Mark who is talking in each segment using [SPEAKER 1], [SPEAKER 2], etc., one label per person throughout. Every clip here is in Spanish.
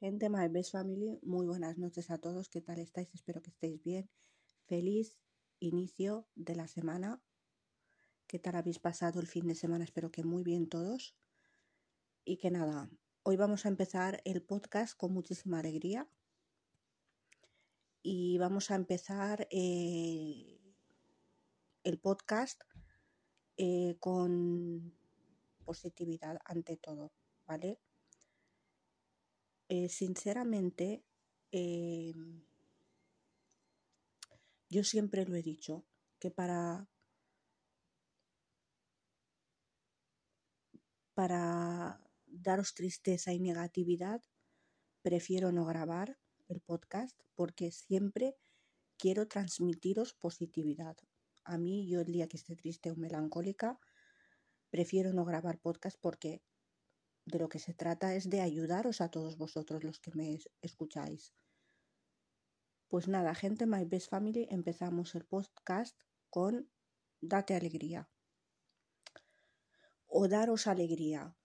[SPEAKER 1] Gente, My Best Family, muy buenas noches a todos. ¿Qué tal estáis? Espero que estéis bien. Feliz inicio de la semana. ¿Qué tal habéis pasado el fin de semana? Espero que muy bien todos. Y que nada, hoy vamos a empezar el podcast con muchísima alegría. Y vamos a empezar eh, el podcast eh, con positividad ante todo, ¿vale? Eh, sinceramente, eh, yo siempre lo he dicho, que para, para daros tristeza y negatividad, prefiero no grabar el podcast porque siempre quiero transmitiros positividad. A mí, yo el día que esté triste o melancólica, prefiero no grabar podcast porque de lo que se trata es de ayudaros a todos vosotros los que me escucháis. Pues nada, gente, My Best Family, empezamos el podcast con Date Alegría. O Daros Alegría.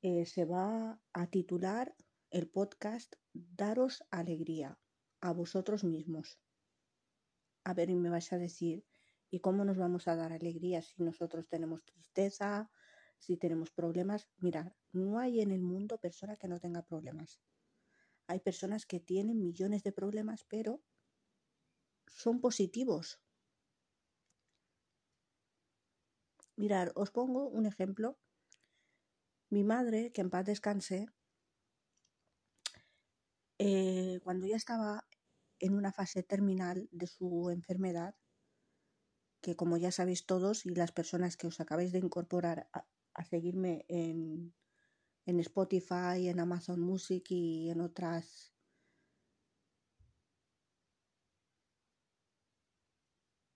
[SPEAKER 1] Eh, se va a titular el podcast Daros Alegría a vosotros mismos. A ver, y me vais a decir, ¿y cómo nos vamos a dar alegría si nosotros tenemos tristeza, si tenemos problemas? Mirad, no hay en el mundo persona que no tenga problemas. Hay personas que tienen millones de problemas, pero son positivos. Mirad, os pongo un ejemplo. Mi madre, que en paz descanse, eh, cuando ya estaba en una fase terminal de su enfermedad, que como ya sabéis todos y las personas que os acabáis de incorporar a seguirme en, en Spotify, en Amazon Music y en otras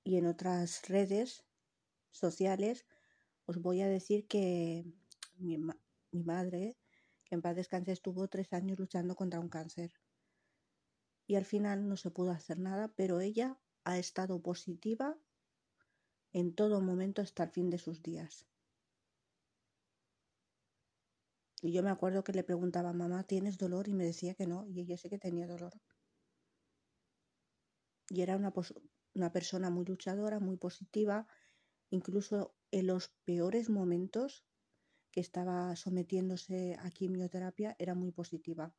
[SPEAKER 1] y en otras redes sociales, os voy a decir que mi, mi madre, que en paz descanse, estuvo tres años luchando contra un cáncer. Y al final no se pudo hacer nada, pero ella ha estado positiva en todo momento hasta el fin de sus días. Y yo me acuerdo que le preguntaba, mamá, ¿tienes dolor? Y me decía que no, y ella sí que tenía dolor. Y era una, una persona muy luchadora, muy positiva, incluso en los peores momentos que estaba sometiéndose a quimioterapia, era muy positiva.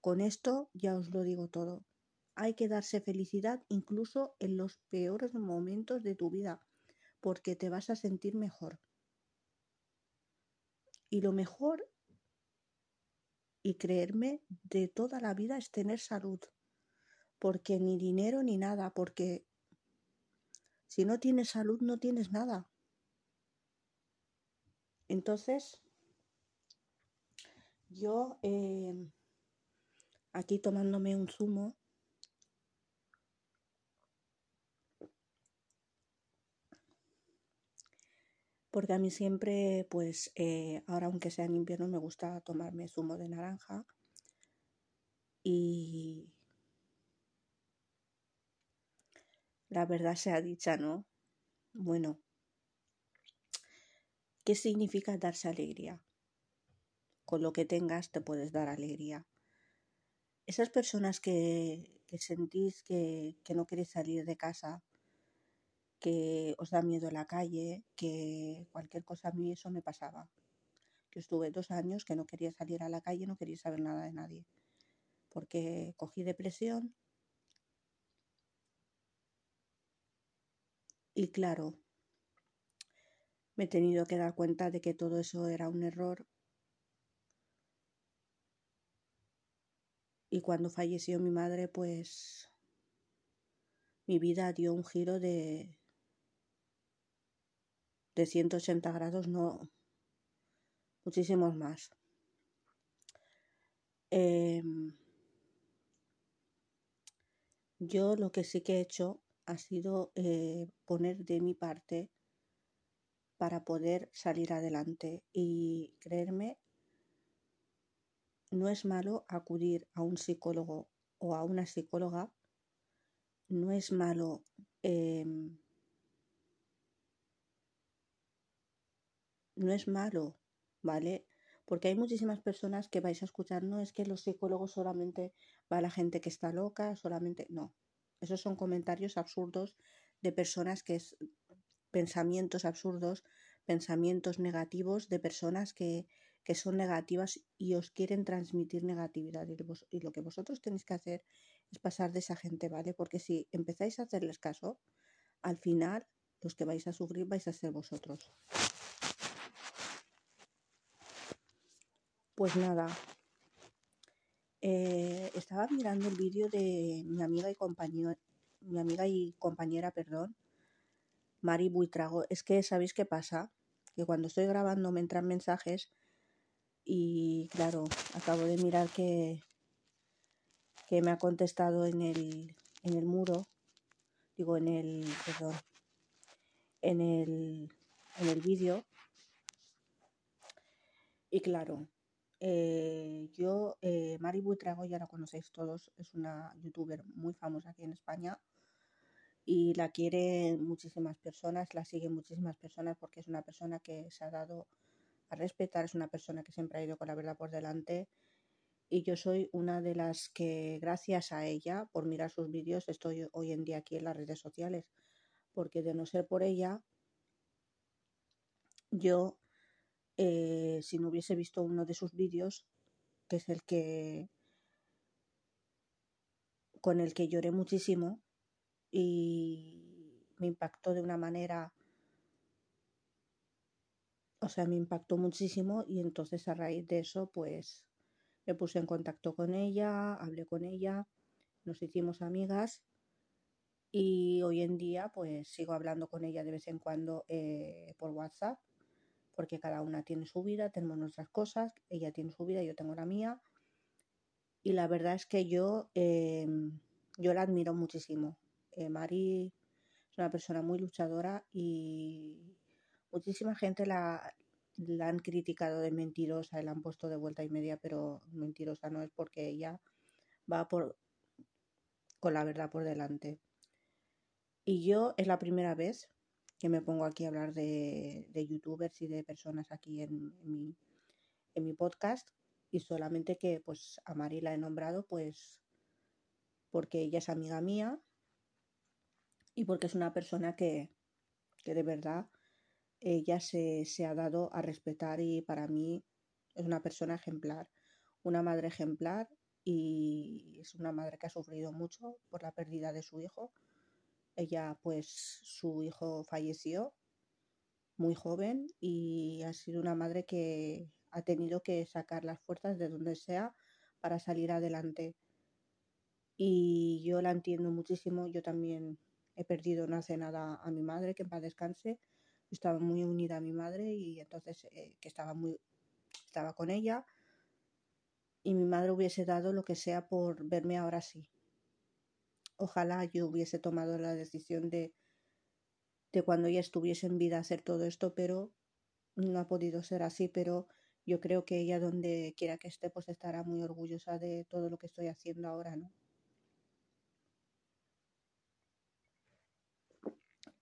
[SPEAKER 1] Con esto ya os lo digo todo. Hay que darse felicidad incluso en los peores momentos de tu vida, porque te vas a sentir mejor. Y lo mejor y creerme de toda la vida es tener salud. Porque ni dinero ni nada, porque si no tienes salud no tienes nada. Entonces, yo eh, aquí tomándome un zumo, porque a mí siempre, pues eh, ahora aunque sea en invierno, me gusta tomarme zumo de naranja y la verdad sea dicha, ¿no? Bueno, ¿qué significa darse alegría? Con lo que tengas te puedes dar alegría. Esas personas que, sentís que, que no queréis salir de casa, que os da miedo la calle, que cualquier cosa a mí eso me pasaba. Yo estuve dos años que no quería salir a la calle, no quería saber nada de nadie, porque cogí depresión y claro, me he tenido que dar cuenta de que todo eso era un error y cuando falleció mi madre pues mi vida dio un giro de de 180 grados, no, muchísimos más. Eh, yo lo que sí que he hecho ha sido eh, poner de mi parte para poder salir adelante y creerme, no es malo acudir a un psicólogo o a una psicóloga, no es malo eh, no es malo, ¿vale? Porque hay muchísimas personas que vais a escuchar, no es que los psicólogos solamente va a la gente que está loca, solamente no. Esos son comentarios absurdos de personas que es pensamientos absurdos, pensamientos negativos de personas que, que son negativas y os quieren transmitir negatividad. Y, y lo que vosotros tenéis que hacer es pasar de esa gente, ¿vale? Porque si empezáis a hacerles caso, al final los que vais a sufrir vais a ser vosotros. Pues nada, eh, estaba mirando el vídeo de mi amiga y compañera, mi amiga y compañera, perdón, Mari Buitrago. Es que sabéis qué pasa, que cuando estoy grabando me entran mensajes y claro, acabo de mirar que que me ha contestado en el en el muro, digo en el perdón, en el en el vídeo y claro, eh, yo, eh, Mari Buitrago, ya la conocéis todos, es una youtuber muy famosa aquí en España y la quieren muchísimas personas, la siguen muchísimas personas porque es una persona que se ha dado a respetar, es una persona que siempre ha ido con la verdad por delante y yo soy una de las que gracias a ella, por mirar sus vídeos, estoy hoy en día aquí en las redes sociales, porque de no ser por ella, yo eh, si no hubiese visto uno de sus vídeos, que es el que con el que lloré muchísimo y me impactó de una manera, o sea, me impactó muchísimo y entonces a raíz de eso, pues me puse en contacto con ella, hablé con ella, nos hicimos amigas y hoy en día pues sigo hablando con ella de vez en cuando eh, por WhatsApp porque cada una tiene su vida, tenemos nuestras cosas, ella tiene su vida, yo tengo la mía. Y la verdad es que yo, eh, yo la admiro muchísimo. Eh, Mari es una persona muy luchadora y muchísima gente la, la han criticado de mentirosa, la han puesto de vuelta y media, pero mentirosa no es porque ella va por con la verdad por delante. Y yo es la primera vez que me pongo aquí a hablar de, de youtubers y de personas aquí en, mi, en mi podcast y solamente que pues a Mari la he nombrado pues porque ella es amiga mía y porque es una persona que, que de verdad ella se, se ha dado a respetar y para mí es una persona ejemplar, una madre ejemplar y es una madre que ha sufrido mucho por la pérdida de su hijo ella, pues, su hijo falleció muy joven y ha sido una madre que ha tenido que sacar las fuerzas de donde sea para salir adelante. Y yo la entiendo muchísimo. Yo también he perdido no hace nada a mi madre, que en paz descanse. Estaba muy unida a mi madre y entonces eh, que estaba muy estaba con ella y mi madre hubiese dado lo que sea por verme ahora sí. Ojalá yo hubiese tomado la decisión de, de cuando ella estuviese en vida hacer todo esto, pero no ha podido ser así, pero yo creo que ella donde quiera que esté pues estará muy orgullosa de todo lo que estoy haciendo ahora, ¿no?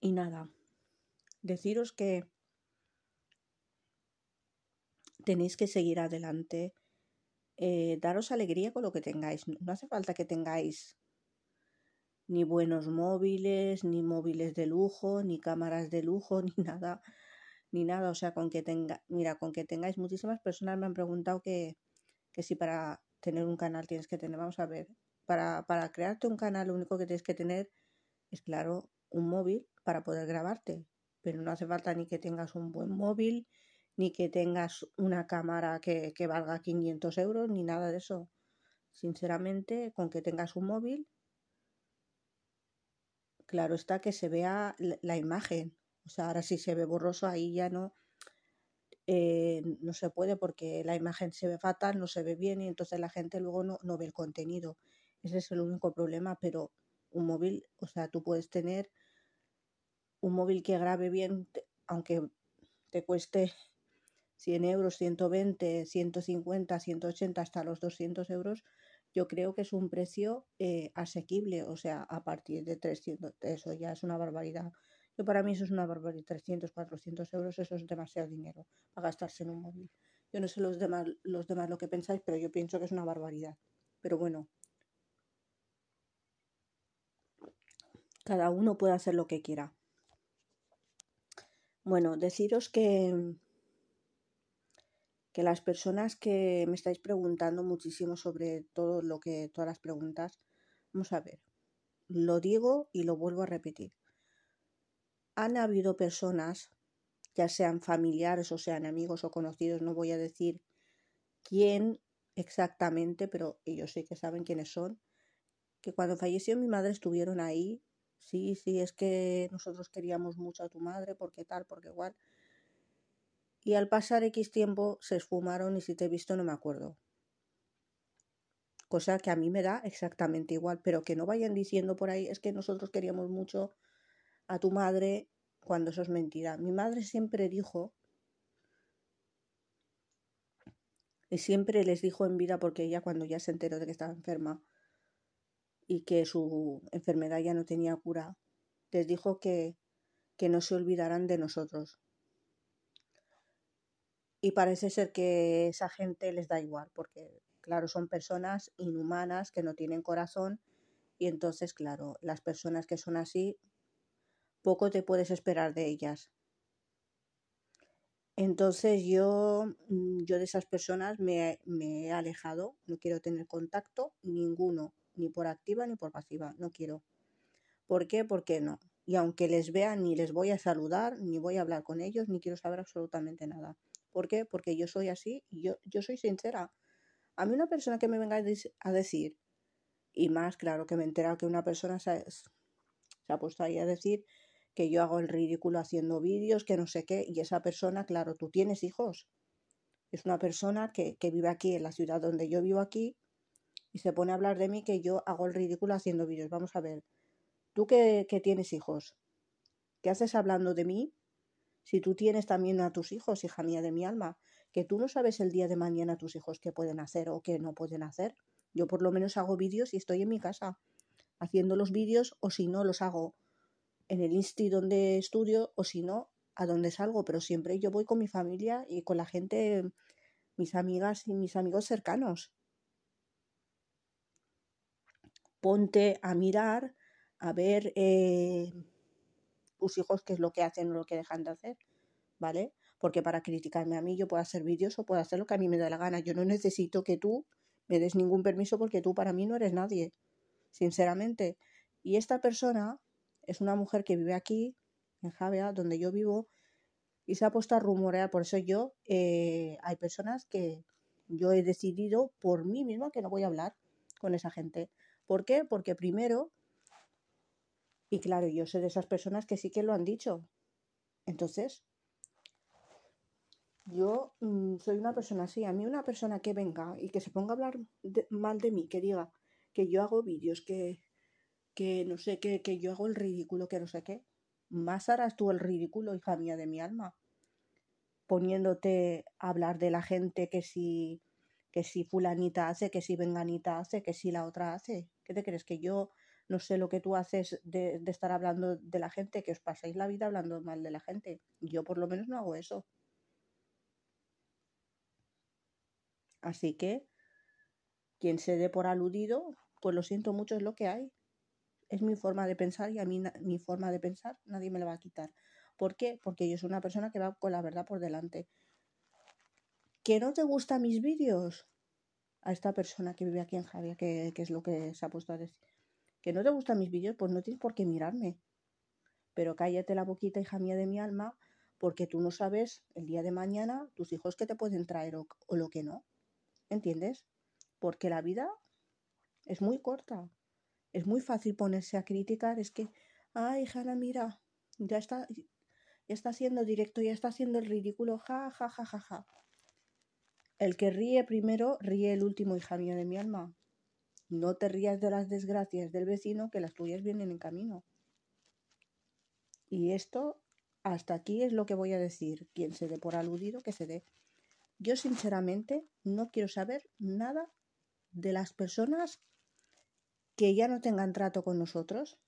[SPEAKER 1] Y nada, deciros que tenéis que seguir adelante, eh, daros alegría con lo que tengáis. No hace falta que tengáis ni buenos móviles, ni móviles de lujo, ni cámaras de lujo, ni nada, ni nada. O sea, con que tenga, mira, con que tengáis muchísimas personas me han preguntado que, que si para tener un canal tienes que tener, vamos a ver, para, para crearte un canal lo único que tienes que tener es, claro, un móvil para poder grabarte. Pero no hace falta ni que tengas un buen móvil, ni que tengas una cámara que, que valga 500 euros, ni nada de eso. Sinceramente, con que tengas un móvil claro está que se vea la imagen. O sea, ahora si se ve borroso ahí ya no, eh, no se puede porque la imagen se ve fatal, no se ve bien y entonces la gente luego no, no ve el contenido. Ese es el único problema, pero un móvil, o sea, tú puedes tener un móvil que grabe bien, aunque te cueste 100 euros, 120, 150, 180, hasta los 200 euros, yo creo que es un precio eh, asequible, o sea, a partir de 300, eso ya es una barbaridad. Yo para mí eso es una barbaridad, 300, 400 euros, eso es demasiado dinero para gastarse en un móvil. Yo no sé los demás, los demás lo que pensáis, pero yo pienso que es una barbaridad. Pero bueno, cada uno puede hacer lo que quiera. Bueno, deciros que, que las personas que me estáis preguntando muchísimo sobre todo lo que, todas las preguntas, vamos a ver, lo digo y lo vuelvo a repetir. Han habido personas, ya sean familiares o sean amigos o conocidos, no voy a decir quién exactamente, pero ellos sí que saben quiénes son, que cuando falleció mi madre estuvieron ahí. Sí, sí, es que nosotros queríamos mucho a tu madre, porque tal, porque igual. Y al pasar X tiempo se esfumaron y si te he visto no me acuerdo. Cosa que a mí me da exactamente igual, pero que no vayan diciendo por ahí, es que nosotros queríamos mucho a tu madre cuando eso es mentira. Mi madre siempre dijo, y siempre les dijo en vida, porque ella cuando ya se enteró de que estaba enferma y que su enfermedad ya no tenía cura, les dijo que, que no se olvidaran de nosotros. Y parece ser que esa gente les da igual, porque claro, son personas inhumanas que no tienen corazón y entonces, claro, las personas que son así, poco te puedes esperar de ellas. Entonces yo, mm, yo de esas personas me, me he alejado, no quiero tener contacto ninguno, ni por activa ni por pasiva, no quiero. ¿Por qué? Porque no. Y aunque les vea, ni les voy a saludar, ni voy a hablar con ellos, ni quiero saber absolutamente nada. ¿Por qué? Porque yo soy así y yo, yo soy sincera. A mí una persona que me venga a decir, y más claro que me he enterado que una persona se, ha puesto ahí a decir que yo hago el ridículo haciendo vídeos, que no sé qué, y esa persona, claro, tú tienes hijos. Es una persona que, que vive aquí, en la ciudad donde yo vivo aquí, y se pone a hablar de mí que yo hago el ridículo haciendo vídeos. Vamos a ver, tú que, que tienes hijos, ¿qué haces hablando de mí? Si tú tienes también a tus hijos, hija mía de mi alma, que tú no sabes el día de mañana tus hijos qué pueden hacer o qué no pueden hacer. Yo por lo menos hago vídeos y estoy en mi casa haciendo los vídeos o si no los hago en el insti donde estudio o si no a donde salgo, pero siempre yo voy con mi familia y con la gente, mis amigas y mis amigos cercanos. Ponte a mirar, a ver eh, tus hijos qué es lo que hacen o lo que dejan de hacer, ¿vale? porque para criticarme a mí yo puedo hacer vídeos o puedo hacer lo que a mí me da la gana. Yo no necesito que tú me des ningún permiso porque tú para mí no eres nadie, sinceramente. Y esta persona es una mujer que vive aquí, en Javea, donde yo vivo, y se ha puesto a rumorear. Por eso yo, eh, hay personas que yo he decidido por mí misma que no voy a hablar con esa gente. ¿Por qué? Porque primero, y claro, yo sé de esas personas que sí que lo han dicho. Entonces, yo mm, soy una persona así. A mí una persona que venga y que se ponga a hablar mal de mí, que diga que yo hago vídeos, que, que no sé, que, que yo hago el ridículo, que no sé qué. Más harás tú el ridículo, hija mía de mi alma. Poniéndote a hablar de la gente que si, que si fulanita hace, que si venganita hace, que si la otra hace. ¿Qué te crees? Que yo no sé lo que tú haces de, estar hablando de la gente, que os pasáis la vida hablando mal de la gente. Yo por lo menos no hago eso. Así que quien se dé por aludido, pues lo siento mucho, es lo que hay. Es mi forma de pensar y a mí mi forma de pensar nadie me la va a quitar. ¿Por qué? Porque yo soy una persona que va con la verdad por delante. ¿Que no te gustan mis vídeos? A esta persona que vive aquí en Javier, que, que es lo que se ha puesto a decir. ¿Que no te gustan mis vídeos? Pues no tienes por qué mirarme. Pero cállate la boquita, hija mía de mi alma, porque tú no sabes el día de mañana tus hijos que te pueden traer o, lo que no. ¿Entiendes? Porque la vida es muy corta. Es muy fácil ponerse a criticar. Es que, ay, Hanna, mira, ya está, ya está haciendo directo, ya está haciendo el ridículo. Ja, ja, ja, ja, ja. El que ríe primero, ríe el último, hija mía de mi alma. No te rías de las desgracias del vecino, que las tuyas vienen en camino. Y esto, hasta aquí es lo que voy a decir. Quien se dé por aludido, que se dé. Yo sinceramente no quiero saber nada de las personas que ya no tengan trato con nosotros,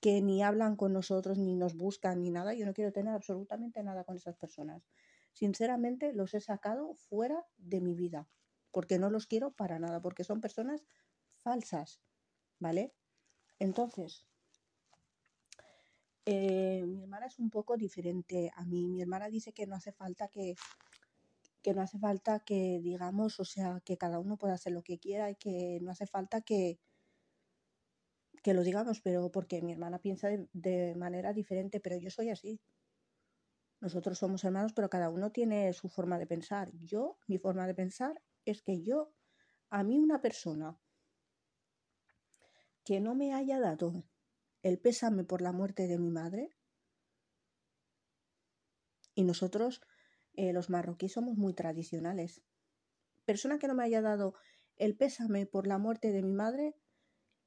[SPEAKER 1] que ni hablan con nosotros, ni nos buscan, ni nada. Yo no quiero tener absolutamente nada con esas personas. sinceramente los he sacado fuera de mi vida, porque no los quiero para nada, porque son personas falsas, ¿vale? Entonces, eh, mi hermana es un poco diferente a mí. Mi hermana dice que no hace falta que, que no hace falta que digamos, o sea, que cada uno pueda hacer lo que quiera y que no hace falta que, que lo digamos, pero porque mi hermana piensa de, de manera diferente, pero yo soy así. Nosotros somos hermanos, pero cada uno tiene su forma de pensar. Yo, mi forma de pensar es que yo, a mí una persona que no me haya dado el pésame por la muerte de mi madre, y nosotros, eh, los marroquíes, somos muy tradicionales. Persona que no me haya dado el pésame por la muerte de mi madre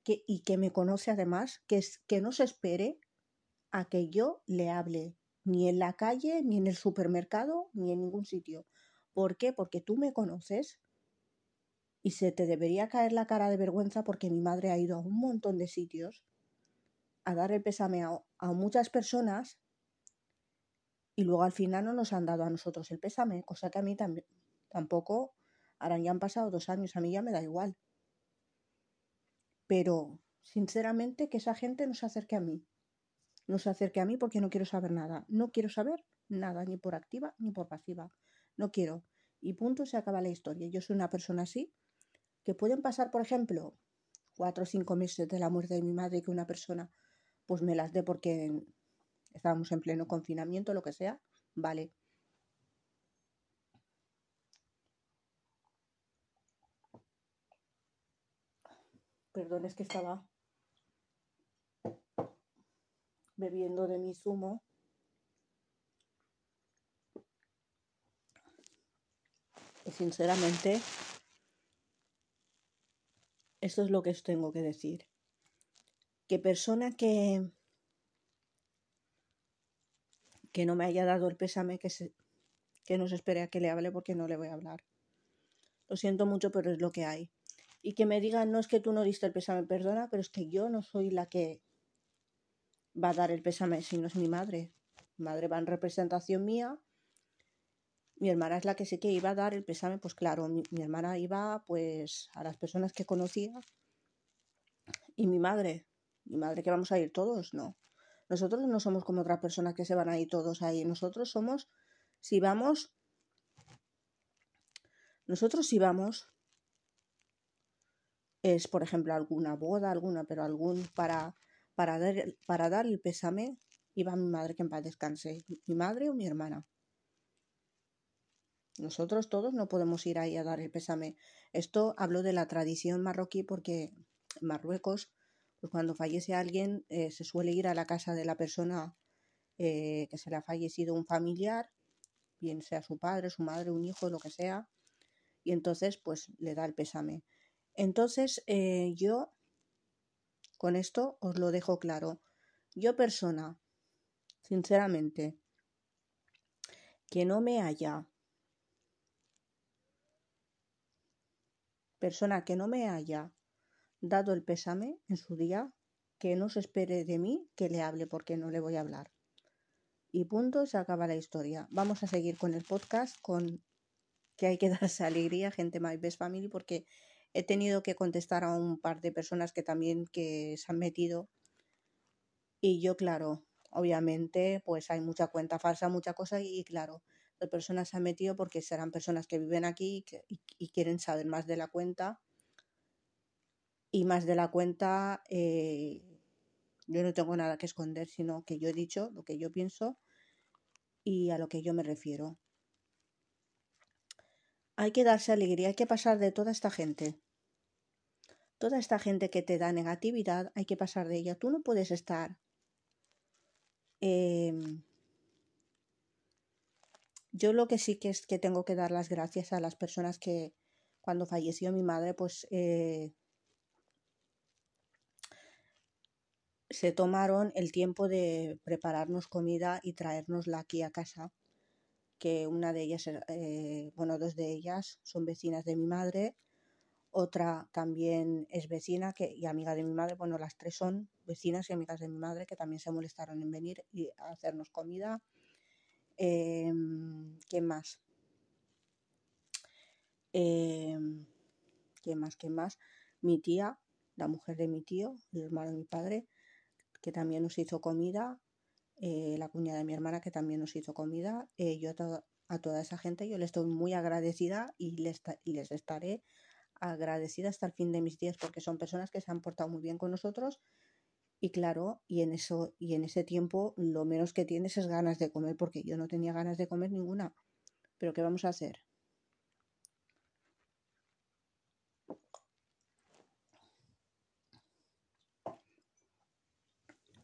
[SPEAKER 1] y que me conoce además, que no se espere a que yo le hable, ni en la calle, ni en el supermercado, ni en ningún sitio. ¿Por qué? Porque tú me conoces y se te debería caer la cara de vergüenza porque mi madre ha ido a un montón de sitios a dar el pésame a, muchas personas y luego al final no nos han dado a nosotros el pésame, cosa que a mí tampoco, ahora ya han pasado dos años, a mí ya me da igual. Pero, sinceramente, que esa gente no se acerque a mí. No se acerque a mí porque no quiero saber nada. No quiero saber nada, ni por activa ni por pasiva. No quiero. Y punto, se acaba la historia. Yo soy una persona así, que pueden pasar, por ejemplo, cuatro o cinco meses de la muerte de mi madre que una persona pues me las dé porque estábamos en pleno confinamiento, lo que sea, vale. Perdón, es que estaba bebiendo de mi zumo. Sinceramente, esto es lo que os tengo que decir. Que persona que que no me haya dado el pésame, que, se, que no se espere a que le hable porque no le voy a hablar. Lo siento mucho, pero es lo que hay. Y que me digan, no es que tú no diste el pésame, perdona, pero es que yo no soy la que va a dar el pésame, si no es mi madre. Mi madre va en representación mía. Mi hermana es la que sé que iba a dar el pésame, pues claro, mi, hermana iba pues a las personas que conocía. Y mi madre, mi madre que vamos a ir todos, no. Nosotros no somos como otras personas que se van ahí todos ahí. Nosotros somos, si vamos, nosotros si vamos, es por ejemplo alguna boda, alguna, pero algún para, para, dar, para dar el pésame, iba mi madre que en paz descanse, mi madre o mi hermana. Nosotros todos no podemos ir ahí a dar el pésame. Esto hablo de la tradición marroquí porque en Marruecos pues cuando fallece alguien eh, se suele ir a la casa de la persona eh, que se le ha fallecido un familiar, bien sea su padre, su madre, un hijo, lo que sea, y entonces pues le da el pésame. Entonces eh, yo con esto os lo dejo claro. Yo persona, sinceramente, que no me haya persona que no me haya dado el pésame en su día, que no se espere de mí que le hable porque no le voy a hablar. Y punto, se acaba la historia. Vamos a seguir con el podcast, con que hay que darse alegría, gente My Best Family, porque he tenido que contestar a un par de personas que también que se han metido. Y yo, claro, obviamente, pues hay mucha cuenta falsa, mucha cosa, y claro, personas se han metido porque serán personas que viven aquí y quieren saber más de la cuenta y más de la cuenta eh, yo no tengo nada que esconder, sino que yo he dicho lo que yo pienso y a lo que yo me refiero. Hay que darse alegría, hay que pasar de toda esta gente. Toda esta gente que te da negatividad, hay que pasar de ella. Tú no puedes estar... Eh, yo lo que sí que es que tengo que dar las gracias a las personas que cuando falleció mi madre, pues eh, se tomaron el tiempo de prepararnos comida y traérnosla aquí a casa, que una de ellas, eh, bueno, dos de ellas son vecinas de mi madre, otra también es vecina que, y amiga de mi madre, bueno, las tres son vecinas y amigas de mi madre que también se molestaron en venir y a hacernos comida. Em, ¿Qué más? Em, ¿Qué más? ¿Qué más? Mi tía, la mujer de mi tío, el hermano de mi padre, que también nos hizo comida. Eh, la cuñada de mi hermana, que también nos hizo comida. Eh, yo a, a, toda esa gente yo le estoy muy agradecida y les, y les estaré agradecida hasta el fin de mis días porque son personas que se han portado muy bien con nosotros y claro, y en eso y en ese tiempo lo menos que tienes es ganas de comer porque yo no tenía ganas de comer ninguna. Pero ¿qué vamos a hacer?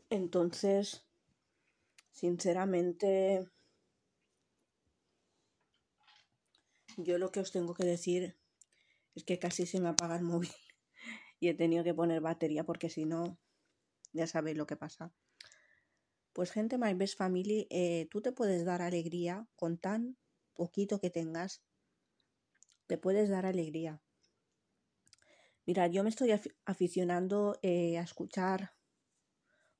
[SPEAKER 1] Entonces, sinceramente, yo lo que os tengo que decir es que casi se me apaga el móvil y he tenido que poner batería porque si no, ya sabéis lo que pasa. Pues gente, My Best Family, eh, tú te puedes dar alegría con tan poquito que tengas. Te puedes dar alegría. Mira, yo me estoy aficionando eh, a escuchar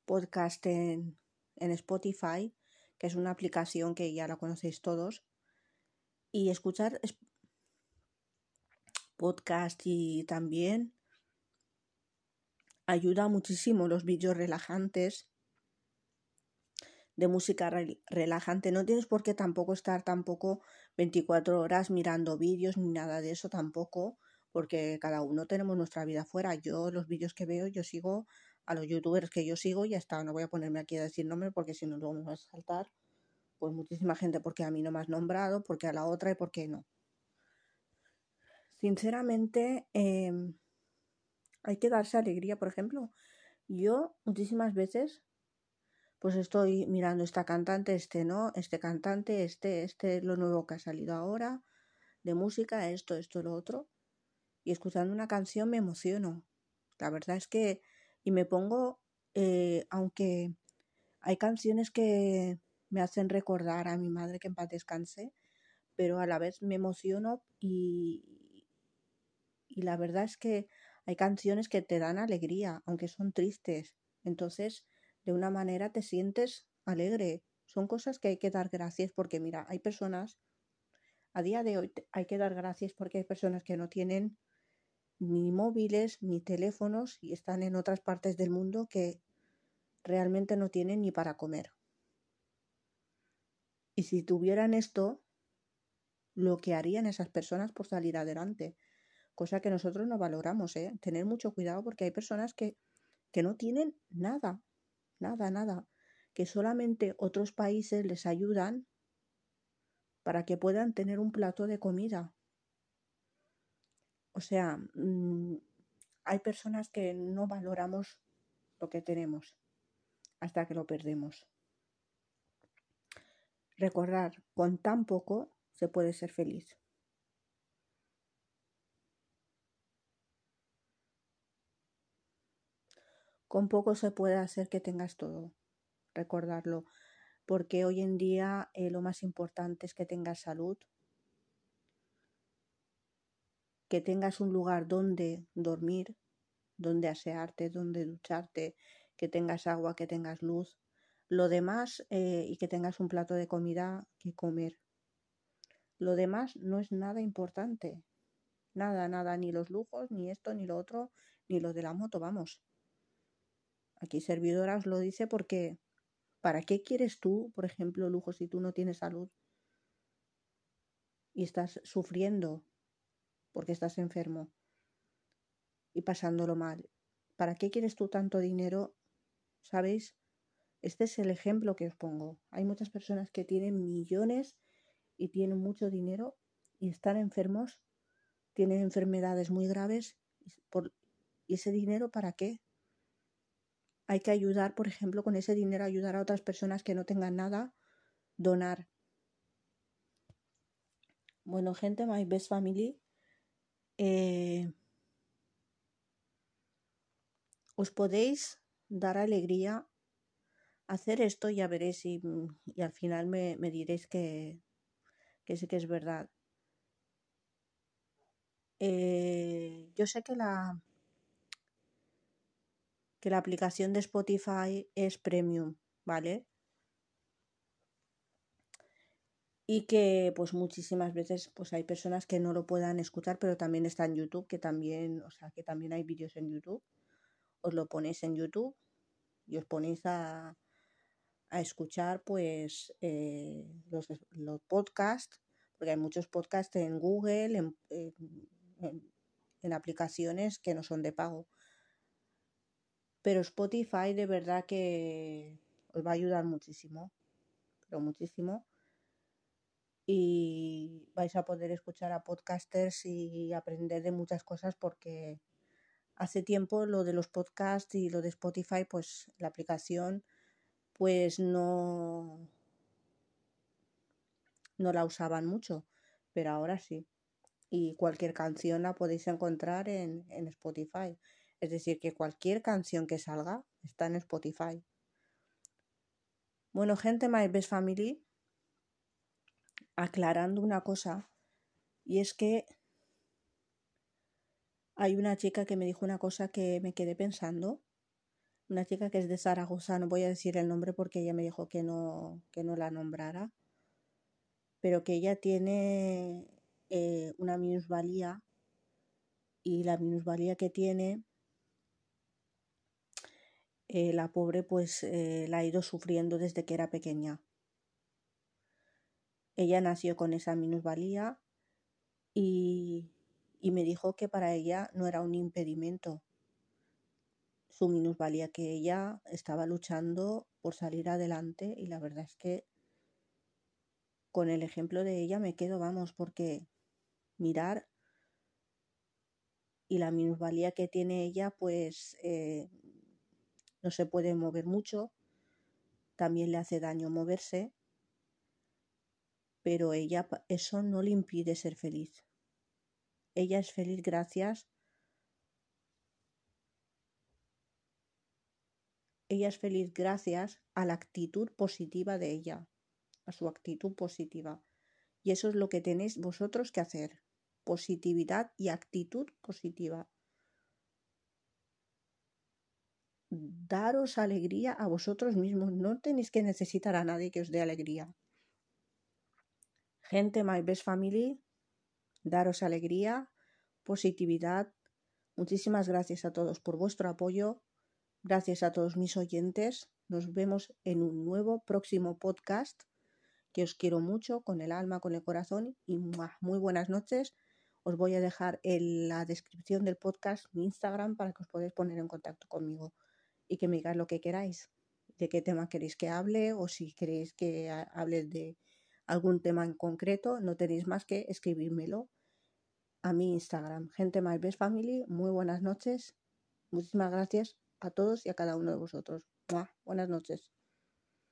[SPEAKER 1] podcast en, en Spotify, que es una aplicación que ya la conocéis todos, y escuchar podcast y también ayuda muchísimo los vídeos relajantes de música relajante. No tienes por qué tampoco estar tampoco 24 horas mirando vídeos ni nada de eso tampoco, porque cada uno tenemos nuestra vida afuera. Yo los vídeos que veo, yo sigo a los youtubers que yo sigo y ya está. No voy a ponerme aquí a decir nombre porque si no luego me a saltar pues muchísima gente porque a mí no me has nombrado, porque a la otra y por qué no. Sinceramente, em, hay que darse alegría. Por ejemplo, yo muchísimas veces pues estoy mirando esta cantante, este no, este cantante, este, este, lo nuevo que ha salido ahora, de música, esto, esto, lo otro. Y escuchando una canción me emociono. La verdad es que, y me pongo, eh, aunque hay canciones que me hacen recordar a mi madre que en paz descanse, pero a la vez me emociono y, y la verdad es que hay canciones que te dan alegría, aunque son tristes. Entonces, de una manera te sientes alegre. Son cosas que hay que dar gracias porque mira, hay personas, a día de hoy hay que dar gracias porque hay personas que no tienen ni móviles ni teléfonos y están en otras partes del mundo que realmente no tienen ni para comer. Y si tuvieran esto, lo que harían esas personas por salir adelante, cosa que nosotros no valoramos, ¿eh? Tener mucho cuidado porque hay personas que, que no tienen nada, nada, nada, que solamente otros países les ayudan para que puedan tener un plato de comida. O sea, mm, hay personas que no valoramos lo que tenemos hasta que lo perdemos. Recordar, con tan poco se puede ser feliz. Con poco se puede hacer que tengas todo. Recordarlo. Porque hoy en día eh, lo más importante es que tengas salud, que tengas un lugar donde dormir, donde asearte, donde ducharte, que tengas agua, que tengas luz. Lo demás, eh, y que tengas un plato de comida que comer. Lo demás no es nada importante. Nada, nada, ni los lujos, ni esto, ni lo otro, ni lo de la moto, vamos. Aquí servidora os lo dice porque ¿para qué quieres tú, por ejemplo, lujo si tú no tienes salud y estás sufriendo porque estás enfermo y pasándolo mal? ¿Para qué quieres tú tanto dinero? ¿Sabéis? Este es el ejemplo que os pongo. Hay muchas personas que tienen millones y tienen mucho dinero y están enfermos, tienen enfermedades muy graves. ¿Y ese dinero para qué? Hay que ayudar, por ejemplo, con ese dinero, ayudar a otras personas que no tengan nada, donar. Bueno, gente, My Best Family. Eh, os podéis dar alegría, hacer esto, ya veréis y, y al final me, me diréis que, que sí que es verdad. Eh, yo sé que la, que la aplicación de Spotify es premium, ¿vale? y que pues muchísimas veces pues hay personas que no lo puedan escuchar pero también está en YouTube que también o sea que también hay vídeos en YouTube os lo ponéis en YouTube y os ponéis a, a escuchar pues eh, los, los podcasts porque hay muchos podcasts en Google en, en, en aplicaciones que no son de pago pero Spotify de verdad que os va a ayudar muchísimo pero muchísimo y vais a poder escuchar a podcasters y aprender de muchas cosas porque hace tiempo lo de los podcasts y lo de Spotify, pues la aplicación, pues no, no la usaban mucho, pero ahora sí. Y cualquier canción la podéis encontrar en, en Spotify. Es decir, que cualquier canción que salga está en Spotify. Bueno, gente, My Best Family, aclarando una cosa, y es que hay una chica que me dijo una cosa que me quedé pensando. Una chica que es de Zaragoza, no voy a decir el nombre porque ella me dijo que no, que no la nombrara, pero que ella tiene eh, una minusvalía y la minusvalía que tiene, eh, la pobre pues eh, la ha ido sufriendo desde que era pequeña. Ella nació con esa minusvalía y, y me dijo que para ella no era un impedimento su minusvalía, que ella estaba luchando por salir adelante y la verdad es que con el ejemplo de ella me quedo, vamos, porque mirar y la minusvalía que tiene ella, pues eh, no se puede mover mucho, también le hace daño moverse pero ella eso no le impide ser feliz. Ella es feliz gracias ella es feliz gracias a la actitud positiva de ella, a su actitud positiva. Y eso es lo que tenéis vosotros que hacer, positividad y actitud positiva. Daros alegría a vosotros mismos, no tenéis que necesitar a nadie que os dé alegría. Gente, my best family, daros alegría, positividad. Muchísimas gracias a todos por vuestro apoyo. Gracias a todos mis oyentes. Nos vemos en un nuevo próximo podcast que os quiero mucho con el alma, con el corazón y muy buenas noches. Os voy a dejar en la descripción del podcast mi Instagram para que os podáis poner en contacto conmigo y que me digáis lo que queráis, de qué tema queréis que hable o si queréis que hable de algún tema en concreto, no tenéis más que escribírmelo a mi Instagram, gente my best family. Muy buenas noches. Muchísimas gracias a todos y a cada uno de vosotros. Buenas noches.